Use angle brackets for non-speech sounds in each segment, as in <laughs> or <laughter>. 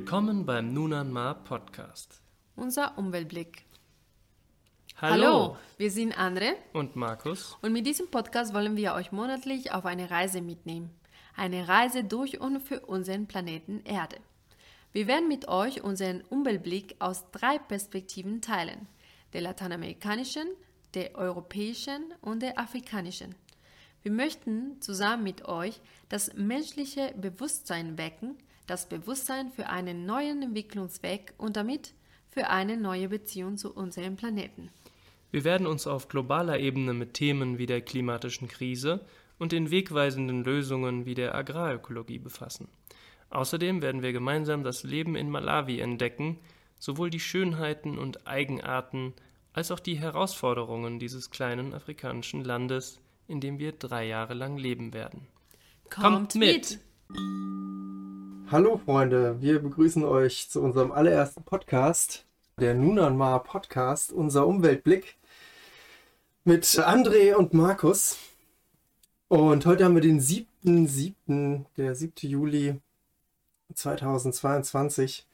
Willkommen beim Nunanma Podcast. Unser Umweltblick. Hallo. wir sind Andre Und Markus. und mit diesem Podcast wollen wir euch monatlich auf eine Reise mitnehmen. Eine Reise durch und für unseren Planeten Erde. Wir werden mit euch unseren Umweltblick aus drei Perspektiven teilen. Der lateinamerikanischen, der europäischen und der afrikanischen. Wir möchten zusammen mit euch das menschliche Bewusstsein wecken, das Bewusstsein für einen neuen Entwicklungsweg und damit für eine neue Beziehung zu unserem Planeten. Wir werden uns auf globaler Ebene mit Themen wie der klimatischen Krise und den wegweisenden Lösungen wie der Agrarökologie befassen. Außerdem werden wir gemeinsam das Leben in Malawi entdecken, sowohl die Schönheiten und Eigenarten als auch die Herausforderungen dieses kleinen afrikanischen Landes, in dem wir drei Jahre lang leben werden. Kommt mit! Hallo Freunde, wir begrüßen euch zu unserem allerersten Podcast, der Nunanmar Podcast, unser Umweltblick mit André und Markus. Und heute haben wir den 7.7., der 7. Juli 2022.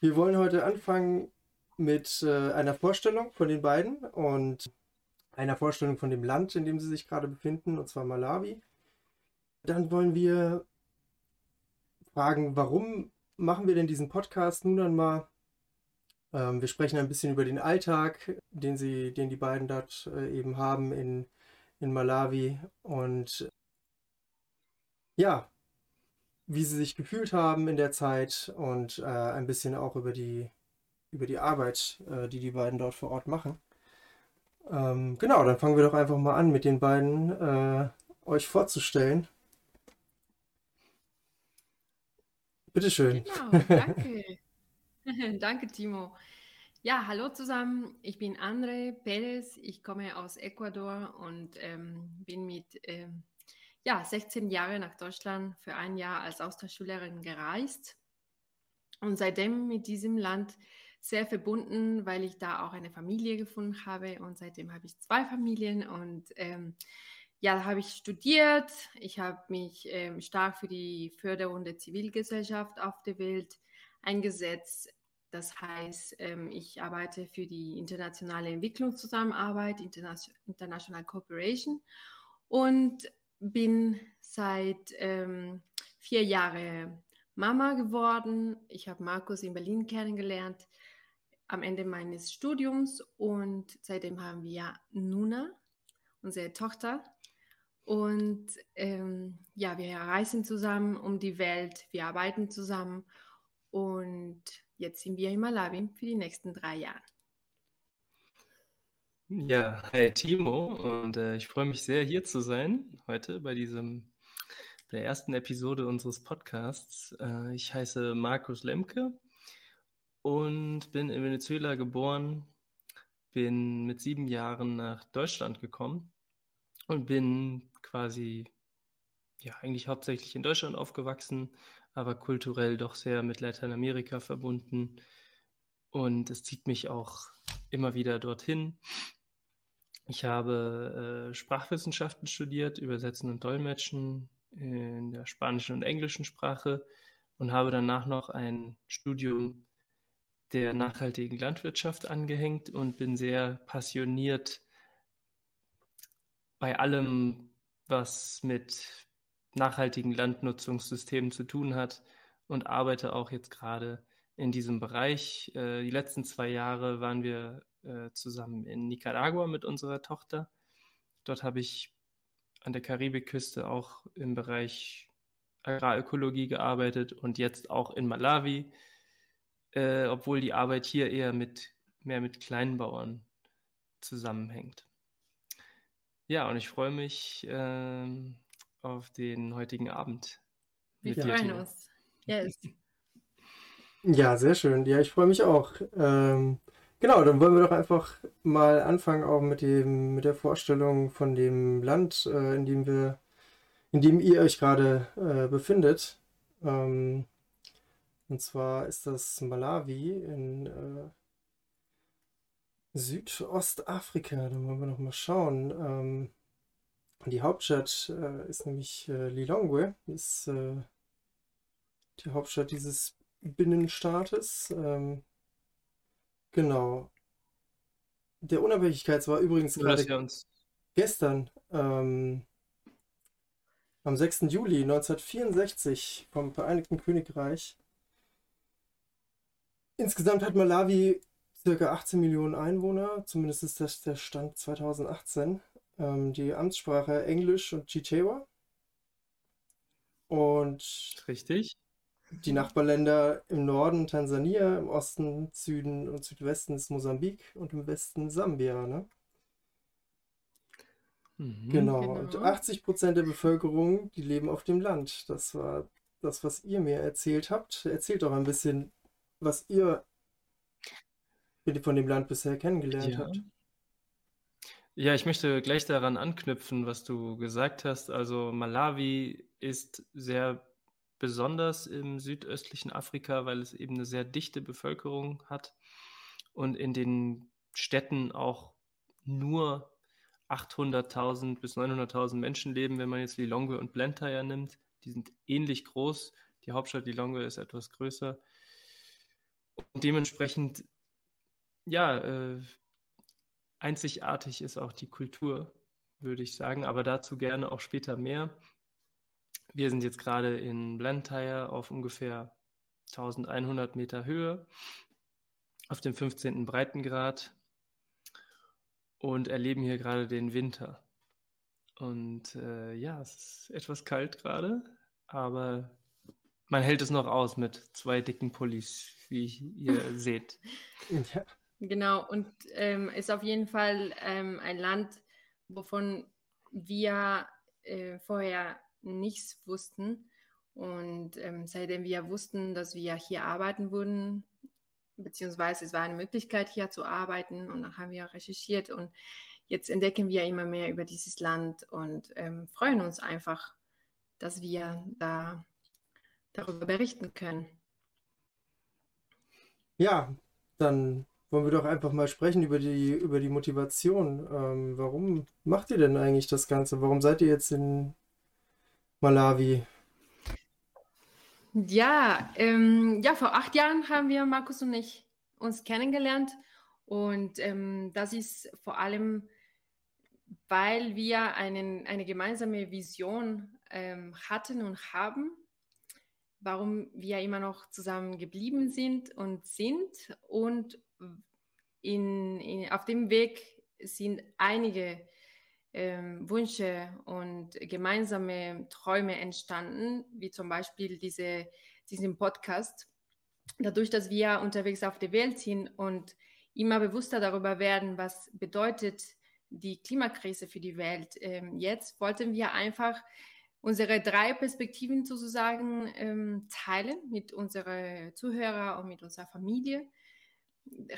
Wir wollen heute anfangen mit äh, einer Vorstellung von den beiden und einer Vorstellung von dem Land, in dem sie sich gerade befinden, und zwar Malawi. Dann wollen wir fragen, warum machen wir denn diesen Podcast nun einmal? Ähm, wir sprechen ein bisschen über den Alltag, den sie, den die beiden dort äh, eben haben in, in Malawi und ja, wie sie sich gefühlt haben in der Zeit und äh, ein bisschen auch über die, über die Arbeit, äh, die die beiden dort vor Ort machen. Ähm, genau, dann fangen wir doch einfach mal an, mit den beiden äh, euch vorzustellen. Bitteschön. Genau, danke. <laughs> danke, Timo. Ja, hallo zusammen. Ich bin Andre Perez. Ich komme aus Ecuador und ähm, bin mit ähm, ja, 16 Jahren nach Deutschland für ein Jahr als Austauschschülerin gereist und seitdem mit diesem Land sehr verbunden, weil ich da auch eine Familie gefunden habe und seitdem habe ich zwei Familien und ähm, ja, da habe ich studiert. Ich habe mich ähm, stark für die Förderung der Zivilgesellschaft auf der Welt eingesetzt. Das heißt, ähm, ich arbeite für die internationale Entwicklungszusammenarbeit, Interna International Cooperation und bin seit ähm, vier Jahren Mama geworden. Ich habe Markus in Berlin kennengelernt am Ende meines Studiums und seitdem haben wir Nuna, unsere Tochter. Und ähm, ja, wir reisen zusammen um die Welt, wir arbeiten zusammen und jetzt sind wir in Malawi für die nächsten drei Jahre. Ja, hi Timo und äh, ich freue mich sehr, hier zu sein heute bei diesem der ersten Episode unseres Podcasts. Äh, ich heiße Markus Lemke und bin in Venezuela geboren, bin mit sieben Jahren nach Deutschland gekommen und bin quasi ja eigentlich hauptsächlich in Deutschland aufgewachsen, aber kulturell doch sehr mit Lateinamerika verbunden und es zieht mich auch immer wieder dorthin. Ich habe äh, Sprachwissenschaften studiert, Übersetzen und Dolmetschen in der spanischen und englischen Sprache und habe danach noch ein Studium der nachhaltigen Landwirtschaft angehängt und bin sehr passioniert bei allem, was mit nachhaltigen Landnutzungssystemen zu tun hat und arbeite auch jetzt gerade in diesem Bereich. Äh, die letzten zwei Jahre waren wir äh, zusammen in Nicaragua mit unserer Tochter. Dort habe ich an der Karibikküste auch im Bereich Agrarökologie gearbeitet und jetzt auch in Malawi, äh, obwohl die Arbeit hier eher mit mehr mit Kleinbauern zusammenhängt. Ja, und ich freue mich ähm, auf den heutigen Abend. Wir freuen uns. Yes. Ja, sehr schön. Ja, ich freue mich auch. Ähm, genau, dann wollen wir doch einfach mal anfangen auch mit dem, mit der Vorstellung von dem Land, äh, in dem wir, in dem ihr euch gerade äh, befindet. Ähm, und zwar ist das Malawi in äh, Südostafrika. Da wollen wir noch mal schauen. Ähm, die Hauptstadt äh, ist nämlich äh, Lilongwe, ist äh, die Hauptstadt dieses Binnenstaates. Ähm, genau. Der Unabhängigkeits war übrigens gerade gestern, ähm, am 6. Juli 1964 vom Vereinigten Königreich. Insgesamt hat Malawi circa 18 Millionen Einwohner, zumindest ist das der Stand 2018. Ähm, die Amtssprache Englisch und Chichewa. Und Richtig. die Nachbarländer im Norden Tansania, im Osten, Süden und Südwesten ist Mosambik und im Westen Sambia, ne? Mhm. Genau. Und Genau. 80 Prozent der Bevölkerung, die leben auf dem Land. Das war das, was ihr mir erzählt habt. Erzählt doch ein bisschen, was ihr von dem Land bisher kennengelernt Ja. habt. Ja, ich möchte gleich daran anknüpfen, was du gesagt hast. Also Malawi ist sehr besonders im südöstlichen Afrika, weil es eben eine sehr dichte Bevölkerung hat und in den Städten auch nur 800.000 bis 900.000 Menschen leben, wenn man jetzt Lilongwe und Blantyre nimmt. Die sind ähnlich groß. Die Hauptstadt Lilongwe ist etwas größer. Und dementsprechend, ja, äh, einzigartig ist auch die Kultur, würde ich sagen, aber dazu gerne auch später mehr. Wir sind jetzt gerade in Blantyre auf ungefähr 1100 Meter Höhe, auf dem 15. Breitengrad und erleben hier gerade den Winter. Und äh, ja, es ist etwas kalt gerade, aber man hält es noch aus mit zwei dicken Pullis, wie ihr seht. Ja. Genau, und ähm, ist auf jeden Fall ähm, ein Land, wovon wir äh, vorher nichts wussten. Und ähm, seitdem wir wussten, dass wir hier arbeiten würden, beziehungsweise es war eine Möglichkeit, hier zu arbeiten, und dann haben wir recherchiert und jetzt entdecken wir immer mehr über dieses Land und ähm, freuen uns einfach, dass wir da darüber berichten können. Ja, dann wollen wir doch einfach mal sprechen über die, über die Motivation. Ähm, warum macht ihr denn eigentlich das Ganze? Warum seid ihr jetzt in Malawi? Ja, ähm, ja, vor acht Jahren haben wir, Markus und ich, uns kennengelernt. Und ähm, das ist vor allem, weil wir einen, eine gemeinsame Vision ähm, hatten und haben, warum wir immer noch zusammen geblieben sind und sind. Und in, in, auf dem Weg sind einige ähm, Wünsche und gemeinsame Träume entstanden, wie zum Beispiel diese, diesen Podcast. Dadurch, dass wir unterwegs auf der Welt sind und immer bewusster darüber werden, was bedeutet die Klimakrise für die Welt ähm, jetzt, wollten wir einfach unsere drei Perspektiven sozusagen ähm, teilen mit unseren Zuhörern und mit unserer Familie.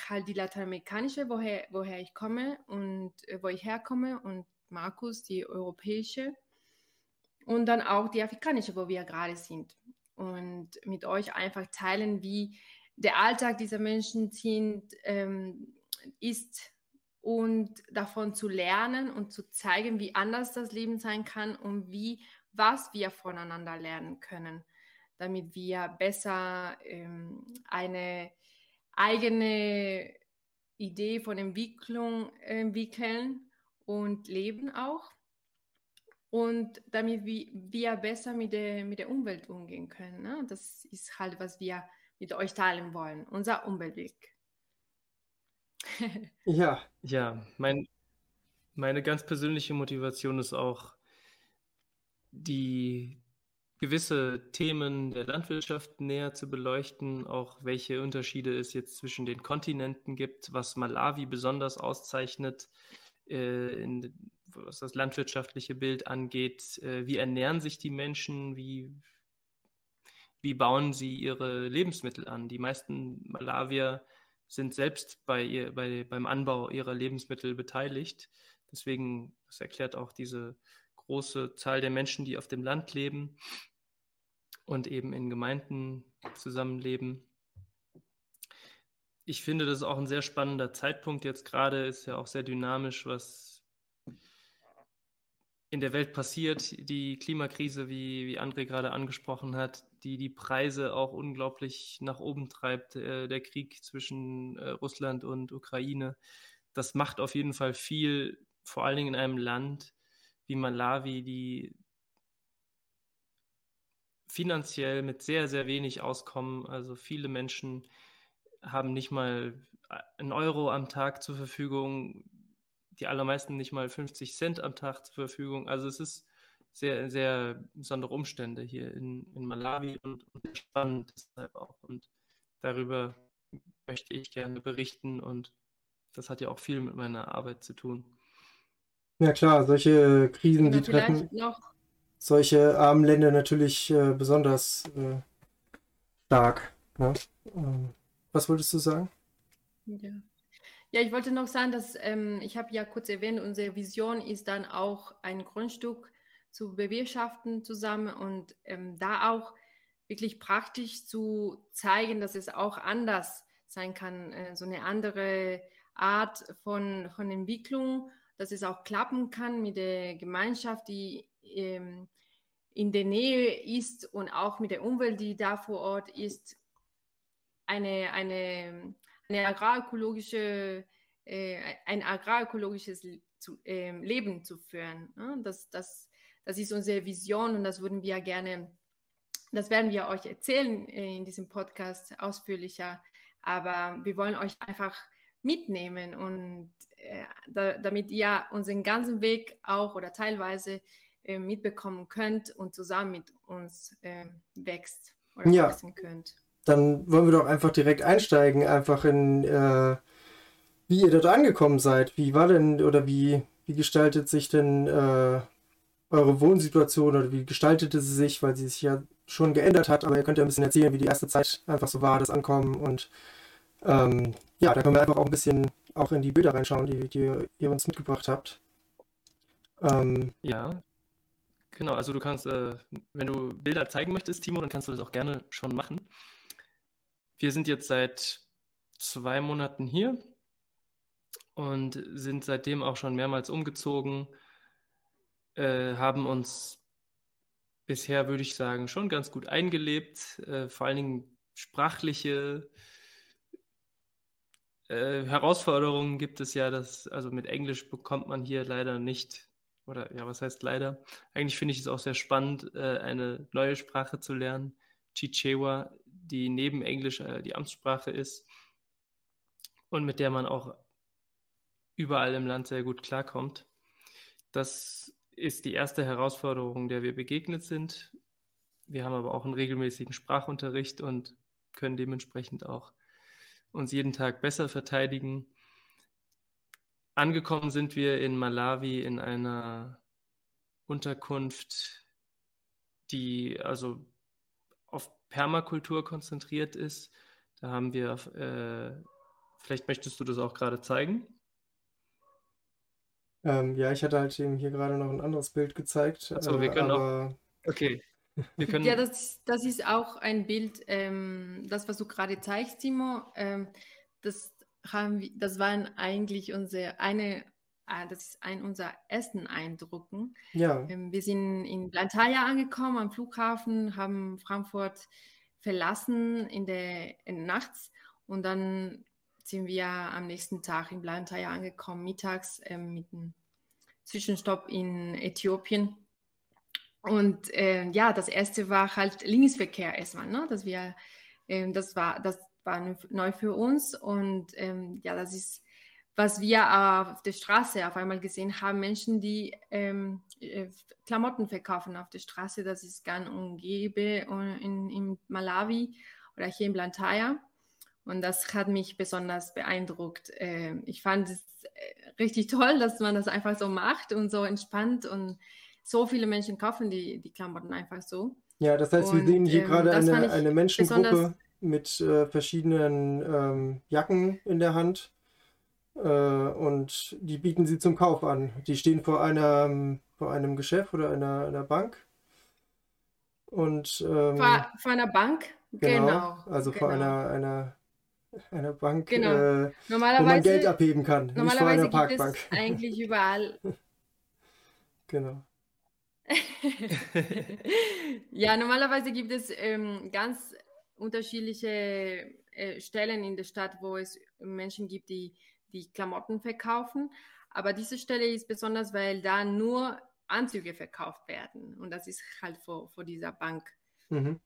Halt die lateinamerikanische, woher, woher ich komme und äh, wo ich herkomme und Markus, die europäische und dann auch die afrikanische, wo wir gerade sind. Und mit euch einfach teilen, wie der Alltag dieser Menschen sind, ähm, ist und davon zu lernen und zu zeigen, wie anders das Leben sein kann und wie was wir voneinander lernen können, damit wir besser ähm, eine eigene Idee von Entwicklung entwickeln und leben auch. Und damit wir besser mit der, mit der Umwelt umgehen können. Ne? Das ist halt, was wir mit euch teilen wollen, unser Umweltweg. <laughs> ja. Ja, mein, meine ganz persönliche Motivation ist auch, die gewisse Themen der Landwirtschaft näher zu beleuchten, auch welche Unterschiede es jetzt zwischen den Kontinenten gibt, was Malawi besonders auszeichnet, äh, in, was das landwirtschaftliche Bild angeht. Äh, wie ernähren sich die Menschen? Wie, wie bauen sie ihre Lebensmittel an? Die meisten Malawier sind selbst bei ihr, bei, beim Anbau ihrer Lebensmittel beteiligt. Deswegen, das erklärt auch diese große Zahl der Menschen, die auf dem Land leben und eben in Gemeinden zusammenleben. Ich finde, das ist auch ein sehr spannender Zeitpunkt jetzt gerade, ist ja auch sehr dynamisch, was in der Welt passiert. Die Klimakrise, wie, wie André gerade angesprochen hat, die die Preise auch unglaublich nach oben treibt, äh, der Krieg zwischen äh, Russland und Ukraine. Das macht auf jeden Fall viel, vor allen Dingen in einem Land wie Malawi, die finanziell mit sehr, sehr wenig auskommen. Also viele Menschen haben nicht mal einen Euro am Tag zur Verfügung, die allermeisten nicht mal 50 Cent am Tag zur Verfügung. Also es ist sehr, sehr besondere Umstände hier in, in Malawi und, und spannend deshalb auch. Und darüber möchte ich gerne berichten und das hat ja auch viel mit meiner Arbeit zu tun. Ja klar, solche Krisen, die treffen noch... solche armen Länder natürlich äh, besonders äh, stark. Ne? Ähm, was wolltest du sagen? Ja. Ja, ich wollte noch sagen, dass ähm, ich habe ja kurz erwähnt, unsere Vision ist dann auch ein Grundstück zu bewirtschaften zusammen und ähm, da auch wirklich praktisch zu zeigen, dass es auch anders sein kann, äh, so eine andere Art von, von Entwicklung, dass es auch klappen kann mit der Gemeinschaft, die ähm, in der Nähe ist und auch mit der Umwelt, die da vor Ort ist, eine, eine, eine agrarökologische, äh, ein agrarökologisches zu, äh, Leben zu führen. Ne? Das, das das ist unsere Vision und das würden wir gerne, das werden wir euch erzählen äh, in diesem Podcast ausführlicher. Aber wir wollen euch einfach mitnehmen und äh, da, damit ihr unseren ganzen Weg auch oder teilweise mitbekommen könnt und zusammen mit uns äh, wächst oder ja. wachsen könnt. Dann wollen wir doch einfach direkt einsteigen, einfach in äh, wie ihr dort angekommen seid. Wie war denn oder wie, wie gestaltet sich denn äh, eure Wohnsituation oder wie gestaltete sie sich, weil sie sich ja schon geändert hat, aber ihr könnt ja ein bisschen erzählen, wie die erste Zeit einfach so war, das Ankommen und ähm, ja, da können wir einfach auch ein bisschen auch in die Bilder reinschauen, die, die ihr uns mitgebracht habt. Ähm, ja, genau, also du kannst, äh, wenn du Bilder zeigen möchtest, Timo, dann kannst du das auch gerne schon machen. Wir sind jetzt seit zwei Monaten hier und sind seitdem auch schon mehrmals umgezogen äh, haben uns bisher, würde ich sagen, schon ganz gut eingelebt. Äh, vor allen Dingen sprachliche äh, Herausforderungen gibt es ja, dass, also mit Englisch bekommt man hier leider nicht, oder ja, was heißt leider? Eigentlich finde ich es auch sehr spannend, äh, eine neue Sprache zu lernen, Chichewa, die neben Englisch äh, die Amtssprache ist und mit der man auch überall im Land sehr gut klarkommt. Das ist die erste Herausforderung, der wir begegnet sind. Wir haben aber auch einen regelmäßigen Sprachunterricht und können dementsprechend auch uns jeden Tag besser verteidigen. Angekommen sind wir in Malawi in einer Unterkunft, die also auf Permakultur konzentriert ist. Da haben wir, äh, vielleicht möchtest du das auch gerade zeigen. Ähm, ja, ich hatte halt eben hier gerade noch ein anderes Bild gezeigt. Achso, wir äh, können aber... auch. Okay. Wir <laughs> können... Ja, das, das ist auch ein Bild, ähm, das, was du gerade zeigst, Timo. Ähm, das, haben wir, das waren eigentlich unsere eine, äh, das ist ein unserer ersten Eindrücken. Ja. Ähm, wir sind in Blantyre angekommen am Flughafen, haben Frankfurt verlassen in der in nachts und dann sind wir am nächsten Tag in Blantyre angekommen, mittags äh, mit einem Zwischenstopp in Äthiopien. Und äh, ja, das erste war halt Linksverkehr erstmal, ne? dass wir, äh, das war, das war neu für uns und ähm, ja, das ist, was wir auf der Straße auf einmal gesehen haben, Menschen, die ähm, äh, Klamotten verkaufen auf der Straße, das ist gang und gäbe in, in Malawi oder hier in Blantyre. Und das hat mich besonders beeindruckt. Ähm, ich fand es äh, richtig toll, dass man das einfach so macht und so entspannt und so viele Menschen kaufen die, die Klamotten einfach so. Ja, das heißt, wir sehen hier ähm, gerade eine, eine Menschengruppe mit äh, verschiedenen ähm, Jacken in der Hand äh, und die bieten sie zum Kauf an. Die stehen vor, einer, vor einem Geschäft oder einer, einer Bank. Und, ähm, vor, vor, einer Bank? Genau. genau also genau. vor einer, einer einer Bank, genau. äh, wo man Geld abheben kann. Normalerweise nicht vor einer Parkbank. gibt es eigentlich überall. <laughs> genau. <laughs> ja, normalerweise gibt es ähm, ganz unterschiedliche äh, Stellen in der Stadt, wo es Menschen gibt, die die Klamotten verkaufen. Aber diese Stelle ist besonders, weil da nur Anzüge verkauft werden. Und das ist halt vor, vor dieser Bank. Mhm.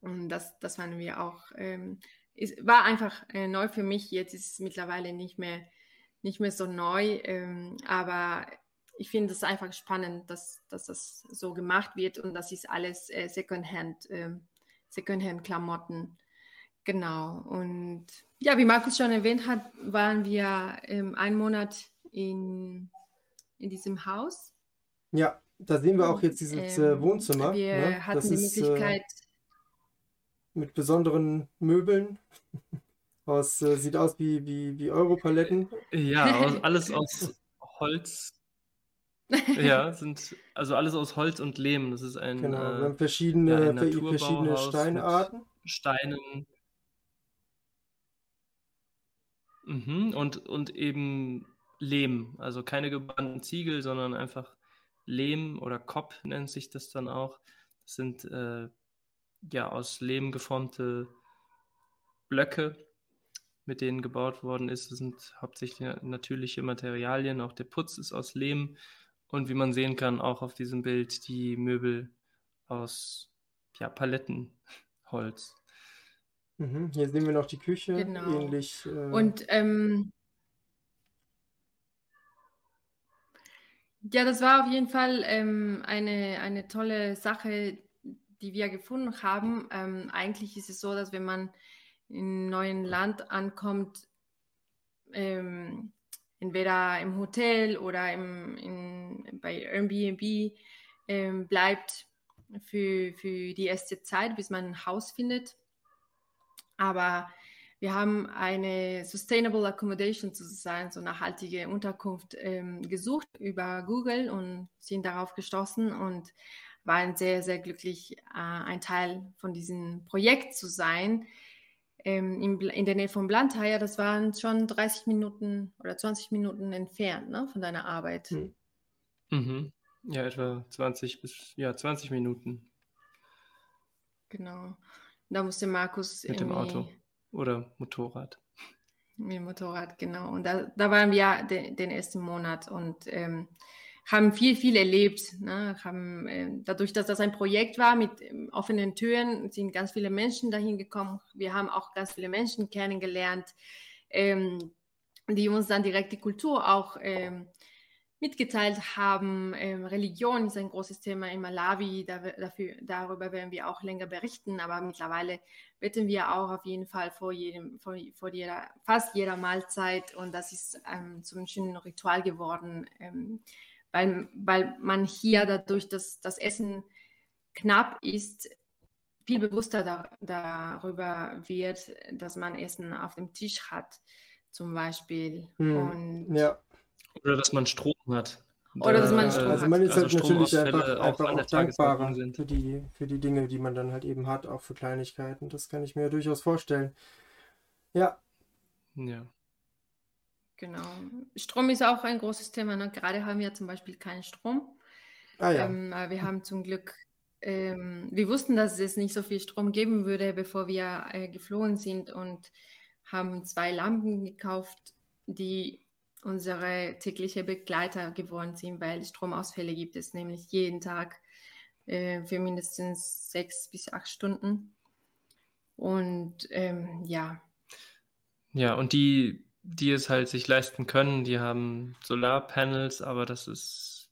Und das, das fanden wir auch, ähm, ist, war einfach äh, neu für mich. Jetzt ist es mittlerweile nicht mehr, nicht mehr so neu. Ähm, aber ich finde es einfach spannend, dass, dass das so gemacht wird und das ist alles äh, Secondhand, äh, Secondhand-Klamotten. Genau. Und ja, wie Markus schon erwähnt hat, waren wir ähm, einen Monat in, in diesem Haus. Ja, da sehen wir auch jetzt dieses äh, ähm, Wohnzimmer. Wir ne? hatten das die ist, äh, Möglichkeit. Äh, mit besonderen Möbeln. <laughs> Aus, äh, sieht aus wie, wie, wie Europaletten. Ja, aus, <laughs> alles aus Holz. <laughs> Ja, sind also alles aus Holz und Lehm. Das ist ein, genau, wir haben verschiedene, ja, verschiedene Steinarten. Steinen, Mhm, und, und eben Lehm, also keine gebannten Ziegel, sondern einfach Lehm oder Kopp nennt sich das dann auch. Das sind äh, ja aus Lehm geformte Blöcke, mit denen gebaut worden ist. Das sind hauptsächlich natürliche Materialien. Auch der Putz ist aus Lehm und wie man sehen kann, auch auf diesem Bild die Möbel aus ja, Palettenholz. <laughs> Mhm. Hier sehen wir noch die Küche, Genau. ähnlich. Äh, Und ähm, ja, das war auf jeden Fall ähm, eine, eine tolle Sache, die wir gefunden haben. Ähm, eigentlich ist es so, dass wenn man in einem neuen Land ankommt, ähm, entweder im Hotel oder im, in, bei Airbnb ähm, bleibt für, für die erste Zeit, bis man ein Haus findet. Aber wir haben eine Sustainable Accommodation sozusagen, so nachhaltige Unterkunft ähm, gesucht über Google und sind darauf gestoßen und waren sehr, sehr glücklich, äh, ein Teil von diesem Projekt zu sein. Ähm, in, in, der Nähe von Blantyre, das waren schon 30 Minuten oder 20 Minuten entfernt ne, von deiner Arbeit. Hm. Mhm. Ja, etwa 20 bis ja, 20 Minuten. Genau. Da musste Markus. Mit dem Auto oder Motorrad. Mit dem Motorrad, genau. Und da, da waren wir de, den ersten Monat und ähm, haben viel, viel erlebt. Ne? Haben, äh, dadurch, dass das ein Projekt war mit ähm, offenen Türen, sind ganz viele Menschen dahin gekommen. Wir haben auch ganz viele Menschen kennengelernt, ähm, die uns dann direkt die Kultur auch ähm, mitgeteilt haben. Ähm, Religion ist ein großes Thema in Malawi, da, dafür, darüber werden wir auch länger berichten, aber mittlerweile beten wir auch auf jeden Fall vor jedem, vor, vor jeder, fast jeder Mahlzeit und das ist ähm, zum schönen Ritual geworden, ähm, weil, weil man hier dadurch, dass das Essen knapp ist, viel bewusster da, darüber wird, dass man Essen auf dem Tisch hat, zum Beispiel. Hm, und ja. Oder dass man Strom hat. Oder dass man Strom Also man ist also halt natürlich einfach, einfach auch, auch dankbarer für die, für die Dinge, die man dann halt eben hat, auch für Kleinigkeiten. Das kann ich mir durchaus vorstellen. Ja. Ja. Genau. Strom ist auch ein großes Thema. Ne? Gerade haben wir zum Beispiel keinen Strom. Ah, ja. Ähm, wir haben zum Glück, ähm, wir wussten, dass es nicht so viel Strom geben würde, bevor wir äh, geflohen sind und haben zwei Lampen gekauft, die unsere tägliche Begleiter geworden sind, weil Stromausfälle gibt es nämlich jeden Tag äh, für mindestens sechs bis acht Stunden. Und ähm, ja. Ja, und die, die es halt sich leisten können, die haben Solarpanels, aber das ist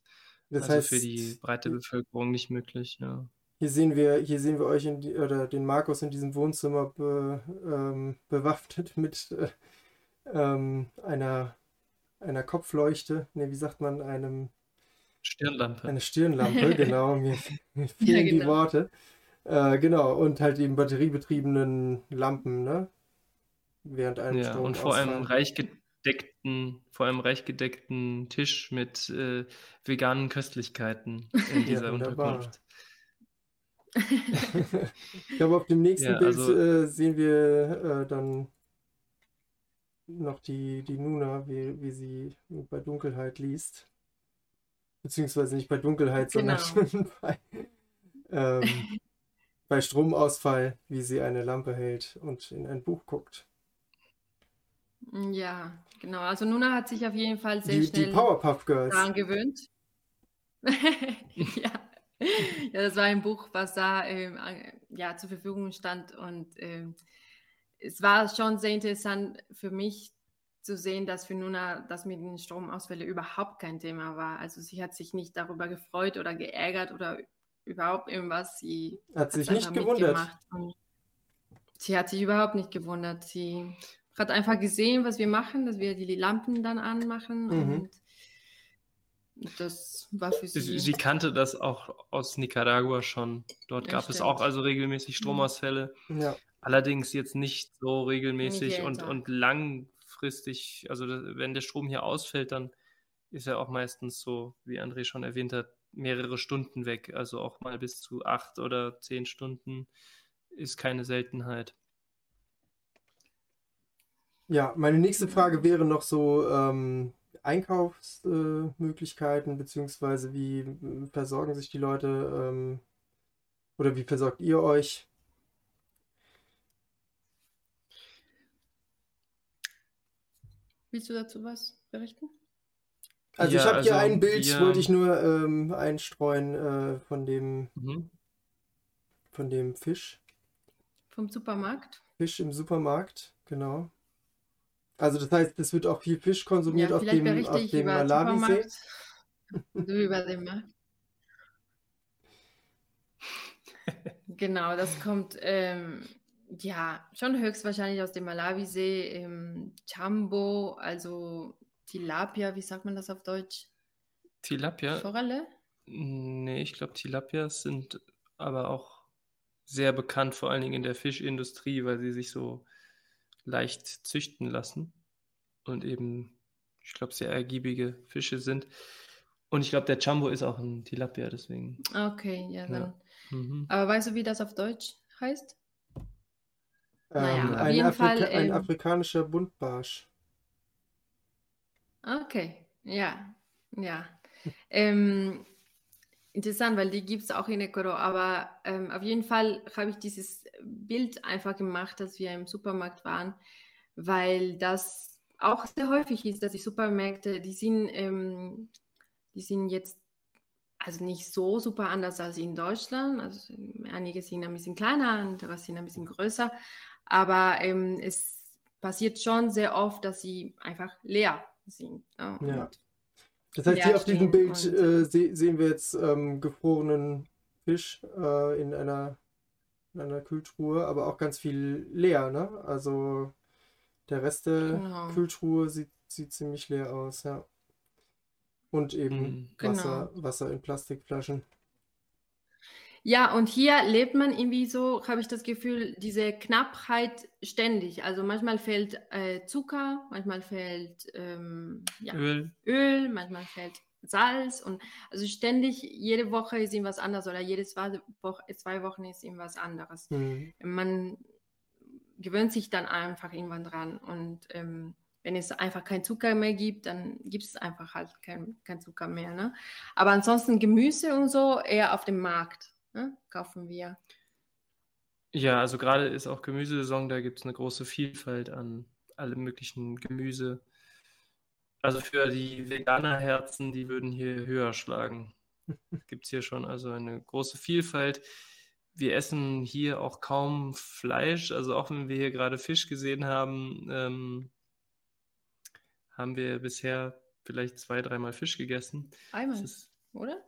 das also heißt, für die breite Bevölkerung nicht möglich. Ja. Hier sehen wir, hier sehen wir euch die, oder den Markus in diesem Wohnzimmer be, ähm, bewaffnet <laughs> mit äh, ähm, einer einer Kopfleuchte, ne, wie sagt man, einem Stirnlampe. Eine Stirnlampe, <laughs> genau, mir, mir fehlen ja, genau. die Worte. Äh, genau, und halt eben batteriebetriebenen Lampen, ne? Während einem ja, Strom und vor einem reich gedeckten, vor einem reich gedeckten Tisch mit äh, veganen Köstlichkeiten in <laughs> dieser ja, Unterkunft. <laughs> ich glaube, auf dem nächsten ja, Bild also, äh, sehen wir äh, dann noch die, die Nuna, wie, wie sie bei Dunkelheit liest. beziehungsweise nicht bei Dunkelheit, Genau. <laughs> sondern bei, ähm, bei Stromausfall, wie sie eine Lampe hält und in ein Buch guckt. Ja, genau. Also Nuna hat sich auf jeden Fall sehr Die, die schnell Powerpuff Girls. daran gewöhnt. <laughs> Ja. Ja, das war ein Buch, was da ähm, ja, zur Verfügung stand. Und ähm, es war schon sehr interessant für mich zu sehen, dass für Nuna das mit den Stromausfällen überhaupt kein Thema war. Also sie hat sich nicht darüber gefreut oder geärgert oder überhaupt irgendwas. Sie Hat sich nicht gewundert. sie hat sich überhaupt nicht gewundert. Sie hat einfach gesehen, was wir machen, dass wir die Lampen dann anmachen. Mhm. Und das war für sie. Sie, sie kannte das auch aus Nicaragua schon. Dort Ja, gab es stimmt. auch also regelmäßig Stromausfälle. Ja, Allerdings jetzt nicht so regelmäßig Nicht und, und langfristig. Also wenn der Strom hier ausfällt, dann ist er auch meistens so, wie André schon erwähnt hat, mehrere Stunden weg. Also auch mal bis zu acht oder zehn Stunden ist keine Seltenheit. Ja, meine nächste Frage wäre noch so ähm, Einkaufsmöglichkeiten, äh, beziehungsweise wie äh, versorgen sich die Leute ähm, oder wie versorgt ihr euch? Willst du dazu was berichten? Also Ja, ich habe hier also ein Bild, wir- wollte ich nur ähm, einstreuen äh, von dem, Mhm. von dem Fisch. Vom Supermarkt? Fisch im Supermarkt, genau. Also das heißt, es wird auch viel Fisch konsumiert Ja, auf dem, auf dem über Malawisee. <laughs> Du über den Markt. <laughs> Genau, das kommt ähm, ja schon höchstwahrscheinlich aus dem Malawisee. Ähm, Chambo, also Tilapia, wie sagt man das auf Deutsch? Tilapia? Forelle? Nee, ich glaube, Tilapias sind aber auch sehr bekannt, vor allen Dingen in der Fischindustrie, weil sie sich so leicht züchten lassen und eben, ich glaube, sehr ergiebige Fische sind. Und ich glaube, der Jumbo ist auch ein Tilapia, deswegen. Okay, ja, dann. Ja. Mhm. Aber weißt du, wie das auf Deutsch heißt? Naja, Ähm, auf ein, jeden Afrika Fall, ein ähm, afrikanischer Buntbarsch. Okay, ja, ja. Ähm, interessant, weil die gibt es auch in Ecuador, aber ähm, auf jeden Fall habe ich dieses Bild einfach gemacht, dass wir im Supermarkt waren, weil das auch sehr häufig ist, dass die Supermärkte, die sind, ähm, die sind jetzt also nicht so super anders als in Deutschland. Also einige sind ein bisschen kleiner, andere sind ein bisschen größer, aber ähm, es passiert schon sehr oft, dass sie einfach leer sind. ne? Ja. Und Das heißt, Ja, hier auf diesem Bild äh, se sehen wir jetzt ähm, gefrorenen Fisch äh, in einer, in einer Kühltruhe, aber auch ganz viel leer, ne? Also der Rest der Genau. Kühltruhe sieht, sieht ziemlich leer aus, ja. Und eben Mhm. Wasser, Wasser in Plastikflaschen. Ja, und hier lebt man irgendwie so, habe ich das Gefühl, diese Knappheit ständig. Also manchmal fehlt äh, Zucker, manchmal fehlt ähm, ja, Öl. Öl, manchmal fehlt Salz und also ständig, jede Woche ist irgendwas anderes oder jede zwei, Woche, zwei Wochen ist irgendwas anderes. Mhm. Man gewöhnt sich dann einfach irgendwann dran und ähm, wenn es einfach kein Zucker mehr gibt, dann gibt es einfach halt kein, kein Zucker mehr. Ne? Aber ansonsten Gemüse und so eher auf dem Markt ne? kaufen wir. Ja, also gerade ist auch Gemüsesaison, da gibt es eine große Vielfalt an allem möglichen Gemüse. Also für die Veganerherzen, die würden hier höher schlagen. <laughs> Gibt es hier schon also eine große Vielfalt. Wir essen hier auch kaum Fleisch, also auch wenn wir hier gerade Fisch gesehen haben, ähm, haben wir bisher vielleicht zwei, dreimal Fisch gegessen. Einmal, ist, oder?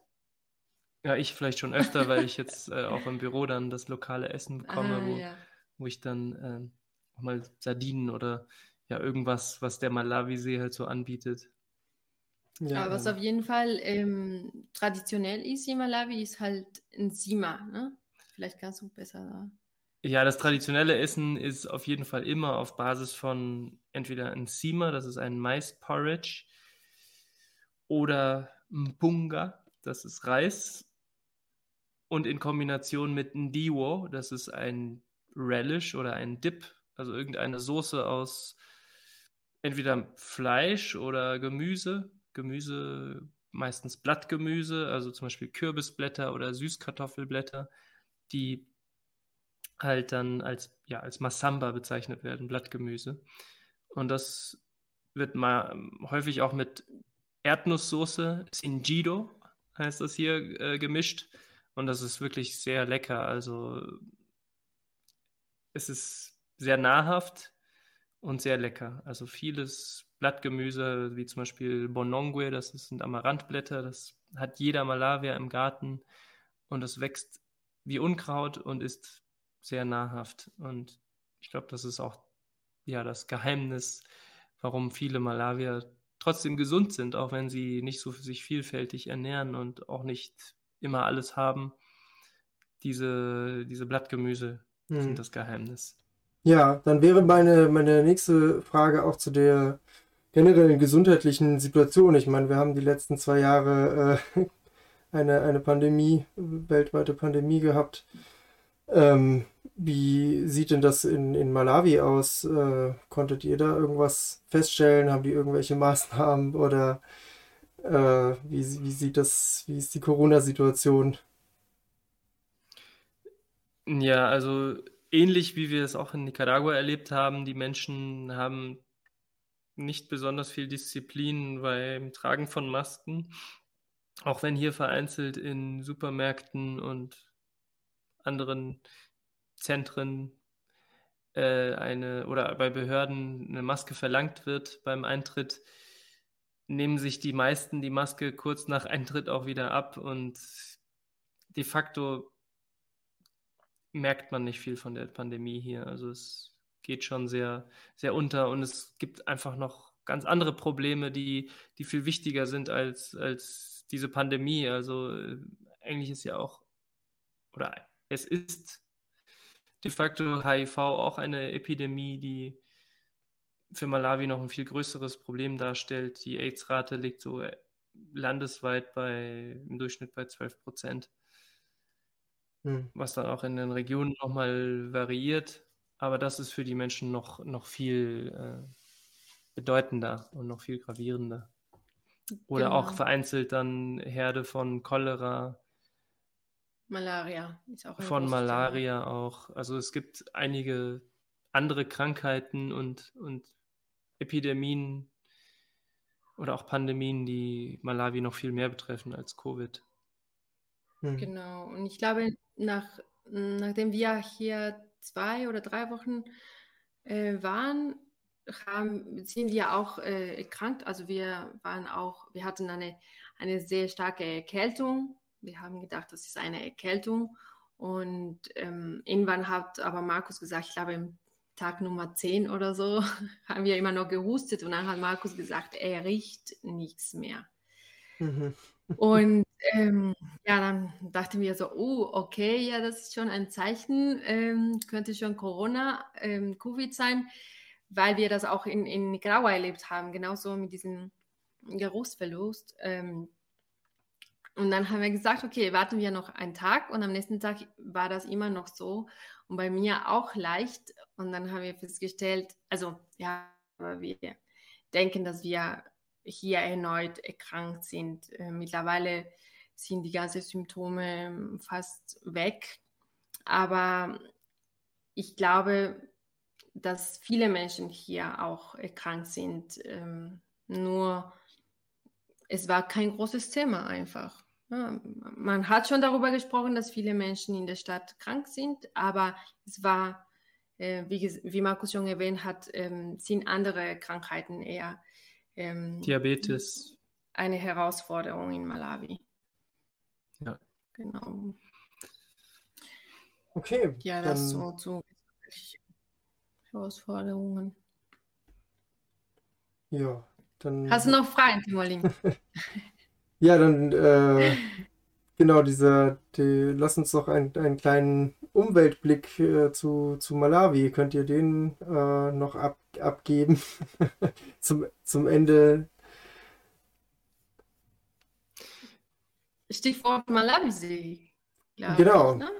Ja, ich vielleicht schon öfter, weil ich jetzt äh, auch im Büro dann das lokale Essen bekomme, Ah, wo, ja. wo ich dann ähm, auch mal Sardinen oder ja irgendwas, was der Malawisee halt so anbietet. Ja, Aber was ähm, auf jeden Fall ähm, traditionell ist in Malawi, ist halt ein Sima. Ne? Vielleicht kannst du besser. Ja, das traditionelle Essen ist auf jeden Fall immer auf Basis von entweder ein Sima, das ist ein Mais-Porridge, oder Mpunga, das ist Reis, und in Kombination mit Ndiwo, das ist ein Relish oder ein Dip, also irgendeine Soße aus entweder Fleisch oder Gemüse, Gemüse, meistens Blattgemüse, also zum Beispiel Kürbisblätter oder Süßkartoffelblätter, die halt dann als, ja, als Masamba bezeichnet werden, Blattgemüse. Und das wird mal häufig auch mit Erdnusssoße, Singido heißt das hier, äh, gemischt. Und das ist wirklich sehr lecker. Also es ist sehr nahrhaft und sehr lecker. Also vieles Blattgemüse, wie zum Beispiel Bonongue, das sind Amaranthblätter, das hat jeder Malawier im Garten und das wächst wie Unkraut und ist sehr nahrhaft. Und ich glaube, das ist auch ja das Geheimnis, warum viele Malawier trotzdem gesund sind, auch wenn sie nicht so sich vielfältig ernähren und auch nicht immer alles haben. Diese, diese Blattgemüse hm. sind das Geheimnis. Ja, dann wäre meine, meine nächste Frage auch zu der generellen gesundheitlichen Situation. Ich meine, wir haben die letzten zwei Jahre äh, <laughs> eine, eine Pandemie, weltweite Pandemie gehabt. Ähm, wie sieht denn das in, in Malawi aus? Äh, konntet ihr da irgendwas feststellen? Haben die irgendwelche <laughs> Maßnahmen oder äh, wie, wie sieht das, wie ist die Corona-Situation? Ja, also ähnlich wie wir es auch in Nicaragua erlebt haben, die Menschen haben nicht besonders viel Disziplin beim Tragen von Masken. Auch wenn hier vereinzelt in Supermärkten und anderen Zentren äh, eine oder bei Behörden eine Maske verlangt wird beim Eintritt, nehmen sich die meisten die Maske kurz nach Eintritt auch wieder ab und de facto merkt man nicht viel von der Pandemie hier. Also es geht schon sehr, sehr unter und es gibt einfach noch ganz andere Probleme, die, die viel wichtiger sind als, als diese Pandemie. Also äh, eigentlich ist ja auch, oder es ist de facto HIV auch eine Epidemie, die für Malawi noch ein viel größeres Problem darstellt. Die AIDS-Rate liegt so äh, landesweit bei im Durchschnitt bei 12 Prozent, hm. was dann auch in den Regionen nochmal variiert. Aber das ist für die Menschen noch, noch viel äh, bedeutender und noch viel gravierender. Oder genau. auch vereinzelt dann Herde von Cholera, Malaria ist auch ein Von Malaria Thema. auch. Also es gibt einige andere Krankheiten und, und Epidemien oder auch Pandemien, die Malawi noch viel mehr betreffen als Covid. Hm. Genau. Und ich glaube, nach, nachdem wir hier zwei oder drei Wochen äh, waren, haben, sind wir auch äh, erkrankt. Also wir waren auch, wir hatten eine, eine sehr starke Erkältung wir haben gedacht, das ist eine Erkältung. Und ähm, irgendwann hat aber Markus gesagt, ich glaube im Tag Nummer 10 oder so, <laughs> haben wir immer noch gehustet und dann hat Markus gesagt, er riecht nichts mehr. Mhm. Und <laughs> ähm, ja, dann dachten wir so, oh, okay, ja, das ist schon ein Zeichen, ähm, könnte schon Corona, ähm, Covid sein, weil wir das auch in, in Nicaragua erlebt haben, genauso mit diesem Geruchsverlust. Ähm, und dann haben wir gesagt, okay, warten wir noch einen Tag und am nächsten Tag war das immer noch so und bei mir auch leicht. Und dann haben wir festgestellt, also ja, wir denken, dass wir hier erneut erkrankt sind. Äh, mittlerweile sind die ganzen Symptome ähm, fast weg. Aber ich glaube, dass viele Menschen hier auch erkrankt sind. Ähm, nur es war kein großes Thema einfach. Ja, man hat schon darüber gesprochen, dass viele Menschen in der Stadt krank sind, aber es war, äh, wie, wie, Markus schon erwähnt hat, ähm, sind andere Krankheiten eher ähm, Diabetes eine Herausforderung in Malawi. Ja. Genau. Okay. Ja, das so zu Herausforderungen. Ja, dann. Hast du noch Fragen, Timoling? <laughs> Ja, dann äh, genau, dieser, die, lass uns doch ein, einen kleinen Umweltblick äh, zu, zu Malawi. Könnt ihr den äh, noch ab, abgeben <laughs> zum, zum Ende? Stichwort Malawisee. Genau. Ich, ne?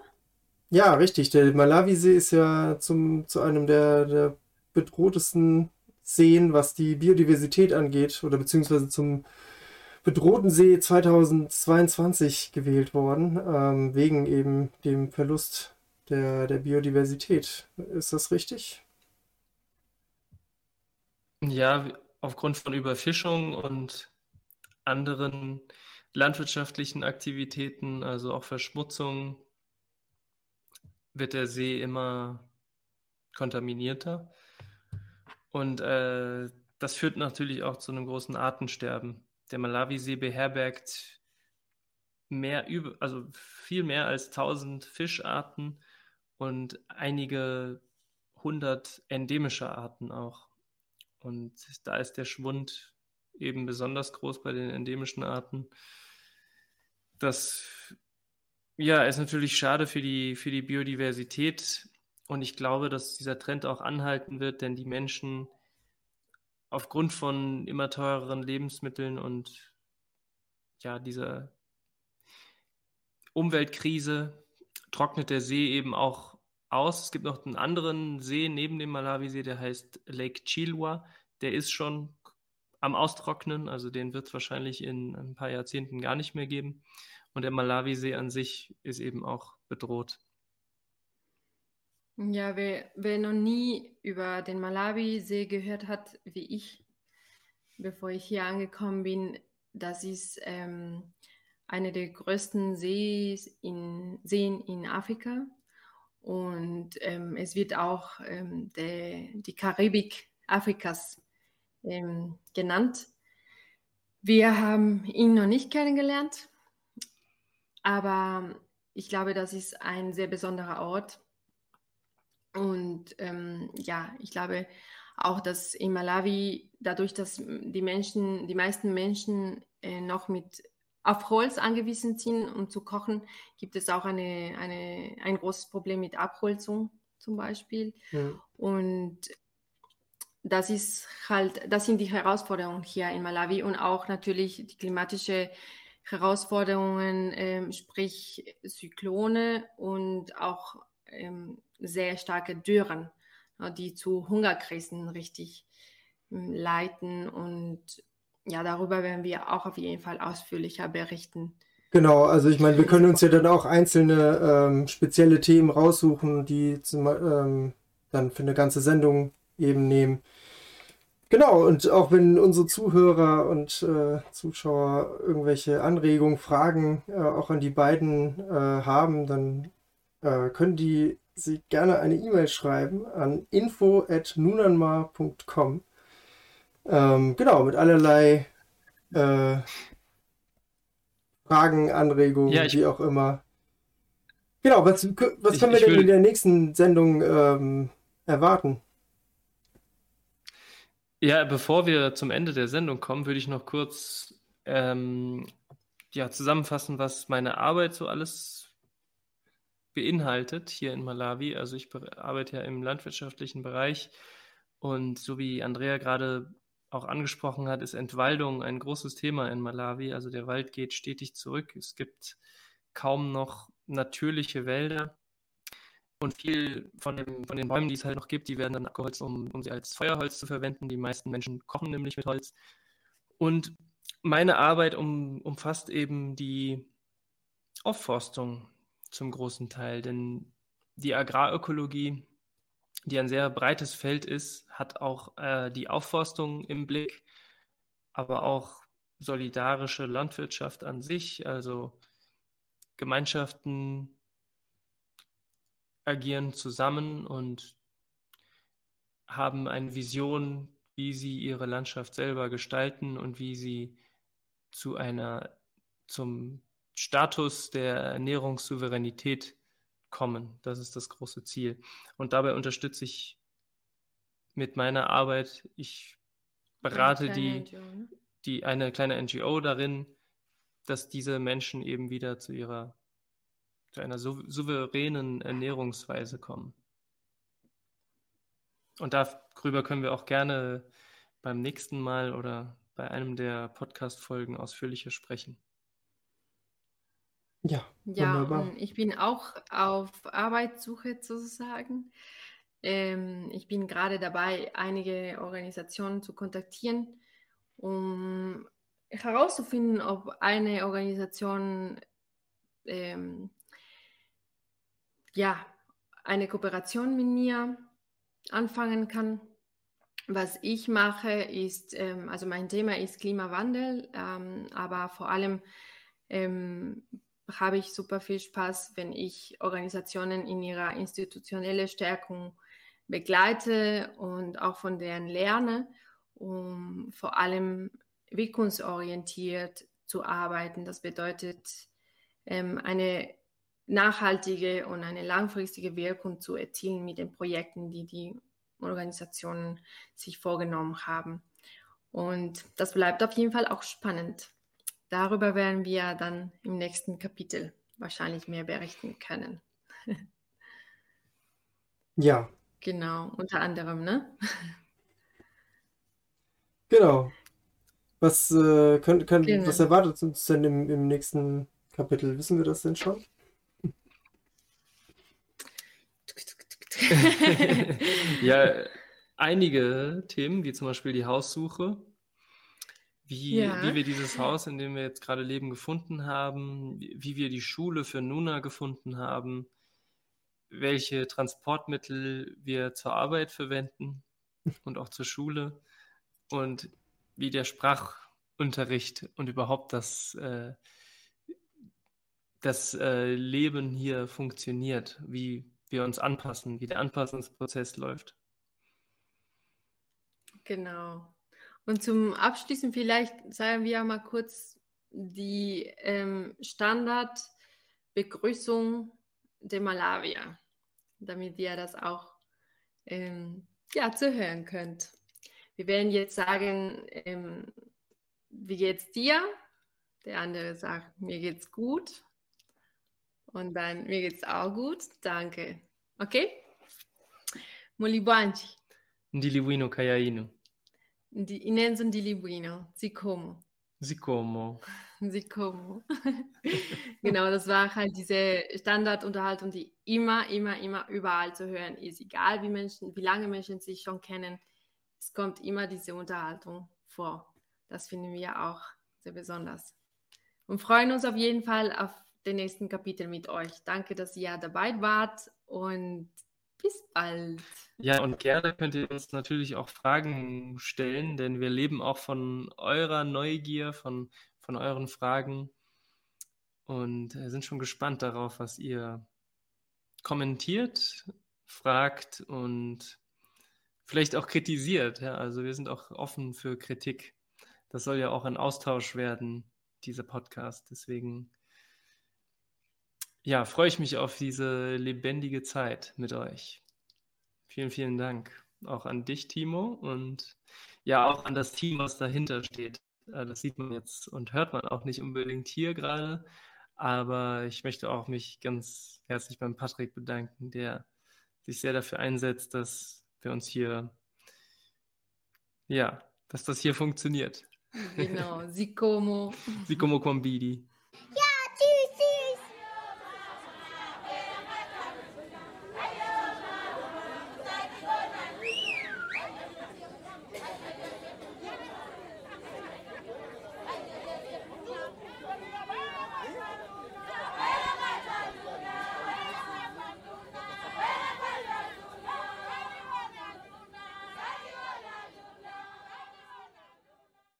Ja, richtig. Der Malawisee ist ja zum, zu einem der, der bedrohtesten Seen, was die Biodiversität angeht, oder beziehungsweise zum bedrohten See 2022 gewählt worden, ähm, wegen eben dem Verlust der, der Biodiversität. Ist das richtig? Ja, aufgrund von Überfischung und anderen landwirtschaftlichen Aktivitäten, also auch Verschmutzung, wird der See immer kontaminierter. Und äh, das führt natürlich auch zu einem großen Artensterben. Der Malawisee beherbergt mehr über, also viel mehr als 1000 Fischarten und einige hundert endemische Arten auch. Und da ist der Schwund eben besonders groß bei den endemischen Arten. Das ja, ist natürlich schade für die, für die Biodiversität. Und ich glaube, dass dieser Trend auch anhalten wird, denn die Menschen aufgrund von immer teureren Lebensmitteln und ja, dieser Umweltkrise trocknet der See eben auch aus. Es gibt noch einen anderen See neben dem Malawisee, der heißt Lake Chilwa. Der ist schon am Austrocknen, also den wird es wahrscheinlich in ein paar Jahrzehnten gar nicht mehr geben. Und der Malawisee an sich ist eben auch bedroht. Ja, wer, wer noch nie über den Malawisee gehört hat, wie ich, bevor ich hier angekommen bin, das ist ähm, eine der größten Sees in, Seen in Afrika. Und ähm, es wird auch ähm, der, die Karibik Afrikas ähm, genannt. Wir haben ihn noch nicht kennengelernt, aber ich glaube, das ist ein sehr besonderer Ort. Und ähm, ja, ich glaube auch, dass in Malawi, dadurch, dass die Menschen, die meisten Menschen äh, noch mit auf Holz angewiesen sind, um zu kochen, gibt es auch eine, eine, ein großes Problem mit Abholzung zum Beispiel. Ja. Und das ist halt, das sind die Herausforderungen hier in Malawi und auch natürlich die klimatische Herausforderungen, ähm, sprich Zyklone und auch ähm, sehr starke Dürren, die zu Hungerkrisen richtig ähm, leiten. Und ja, darüber werden wir auch auf jeden Fall ausführlicher berichten. Genau, also ich meine, wir können uns ja dann auch einzelne ähm, spezielle Themen raussuchen, die zum, ähm, dann für eine ganze Sendung eben nehmen. Genau, und auch wenn unsere Zuhörer und äh, Zuschauer irgendwelche Anregungen, Fragen äh, auch an die beiden äh, haben, dann äh, können die sie gerne eine E-Mail schreiben an info.nunanmar.com. Ähm, genau, mit allerlei äh, Fragen, Anregungen, ja, wie auch immer. Genau, was, was ich, können wir denn will... in der nächsten Sendung ähm, erwarten? Ja, bevor wir zum Ende der Sendung kommen, würde ich noch kurz ähm, ja, zusammenfassen, was meine Arbeit so alles beinhaltet hier in Malawi. Also ich arbeite ja im landwirtschaftlichen Bereich und so wie Andrea gerade auch angesprochen hat, ist Entwaldung ein großes Thema in Malawi. Also der Wald geht stetig zurück. Es gibt kaum noch natürliche Wälder. Und viel von, dem, von den Bäumen, die es halt noch gibt, die werden dann abgeholzt, um, um sie als Feuerholz zu verwenden. Die meisten Menschen kochen nämlich mit Holz. Und meine Arbeit um, umfasst eben die Aufforstung zum großen Teil, denn die Agrarökologie, die ein sehr breites Feld ist, hat auch äh, die Aufforstung im Blick, aber auch solidarische Landwirtschaft an sich, also Gemeinschaften, agieren zusammen und haben eine Vision, wie sie ihre Landschaft selber gestalten und wie sie zu einer, zum Status der Ernährungssouveränität kommen. Das ist das große Ziel. Und dabei unterstütze ich mit meiner Arbeit, ich berate die, NGO, ne? die, eine kleine NGO darin, dass diese Menschen eben wieder zu ihrer zu einer souveränen Ernährungsweise kommen. Und darüber können wir auch gerne beim nächsten Mal oder bei einem der Podcast-Folgen ausführlicher sprechen. Ja, ja wunderbar. ich bin auch auf Arbeitssuche sozusagen. Ähm, ich bin gerade dabei, einige Organisationen zu kontaktieren, um herauszufinden, ob eine Organisation ähm, ja, eine Kooperation mit mir anfangen kann. Was ich mache, ist, ähm, also mein Thema ist Klimawandel, ähm, aber vor allem ähm, habe ich super viel Spaß, wenn ich Organisationen in ihrer institutionellen Stärkung begleite und auch von deren lerne, um vor allem wirkungsorientiert zu arbeiten. Das bedeutet, ähm, eine nachhaltige und eine langfristige Wirkung zu erzielen mit den Projekten, die die Organisationen sich vorgenommen haben. Und das bleibt auf jeden Fall auch spannend. Darüber werden wir dann im nächsten Kapitel wahrscheinlich mehr berichten können. <laughs> ja. Genau, unter anderem, ne? <laughs> Genau. Was, äh, können, können, genau. was erwartet uns denn im, im nächsten Kapitel? Wissen wir das denn schon? <laughs> ja, einige Themen, wie zum Beispiel die Haussuche, wie, ja. wie wir dieses Haus, in dem wir jetzt gerade leben, gefunden haben, wie wir die Schule für Nuna gefunden haben, welche Transportmittel wir zur Arbeit verwenden <laughs> und auch zur Schule und wie der Sprachunterricht und überhaupt das, äh, das äh, Leben hier funktioniert, wie wir uns anpassen, wie der Anpassungsprozess läuft. Genau. Und zum Abschließen vielleicht sagen wir mal kurz die ähm, Standardbegrüßung der Malawier, damit ihr das auch ähm, ja, zu hören könnt. Wir werden jetzt sagen, ähm, wie geht's dir? Der andere sagt, mir geht's gut. Und dann, mir geht's auch gut. Danke. Okay? Mulibwanji. Ndiliwino kayaino. Ndi, inenzo ndiliwino. Zikomo. Zikomo. Zikomo. <laughs> <laughs> genau, das war halt diese Standardunterhaltung, die immer, immer, immer überall zu hören ist. Egal wie Menschen, wie lange Menschen sich schon kennen, es kommt immer diese Unterhaltung vor. Das finden wir auch sehr besonders. Und freuen uns auf jeden Fall auf den nächsten Kapitel mit euch. Danke, dass ihr dabei wart und bis bald. Ja, und gerne könnt ihr uns natürlich auch Fragen stellen, denn wir leben auch von eurer Neugier, von, von euren Fragen und sind schon gespannt darauf, was ihr kommentiert, fragt und vielleicht auch kritisiert. Ja? Also wir sind auch offen für Kritik. Das soll ja auch ein Austausch werden, dieser Podcast. Deswegen ja, freue ich mich auf diese lebendige Zeit mit euch. Vielen, vielen Dank. Auch an dich, Timo, und ja, auch an das Team, was dahinter steht. Äh, das sieht man jetzt und hört man auch nicht unbedingt hier gerade. Aber ich möchte auch mich ganz herzlich beim Patrick bedanken, der sich sehr dafür einsetzt, dass wir uns hier, ja, dass das hier funktioniert. Genau, Sicomo. <laughs> Sicomo Combidi.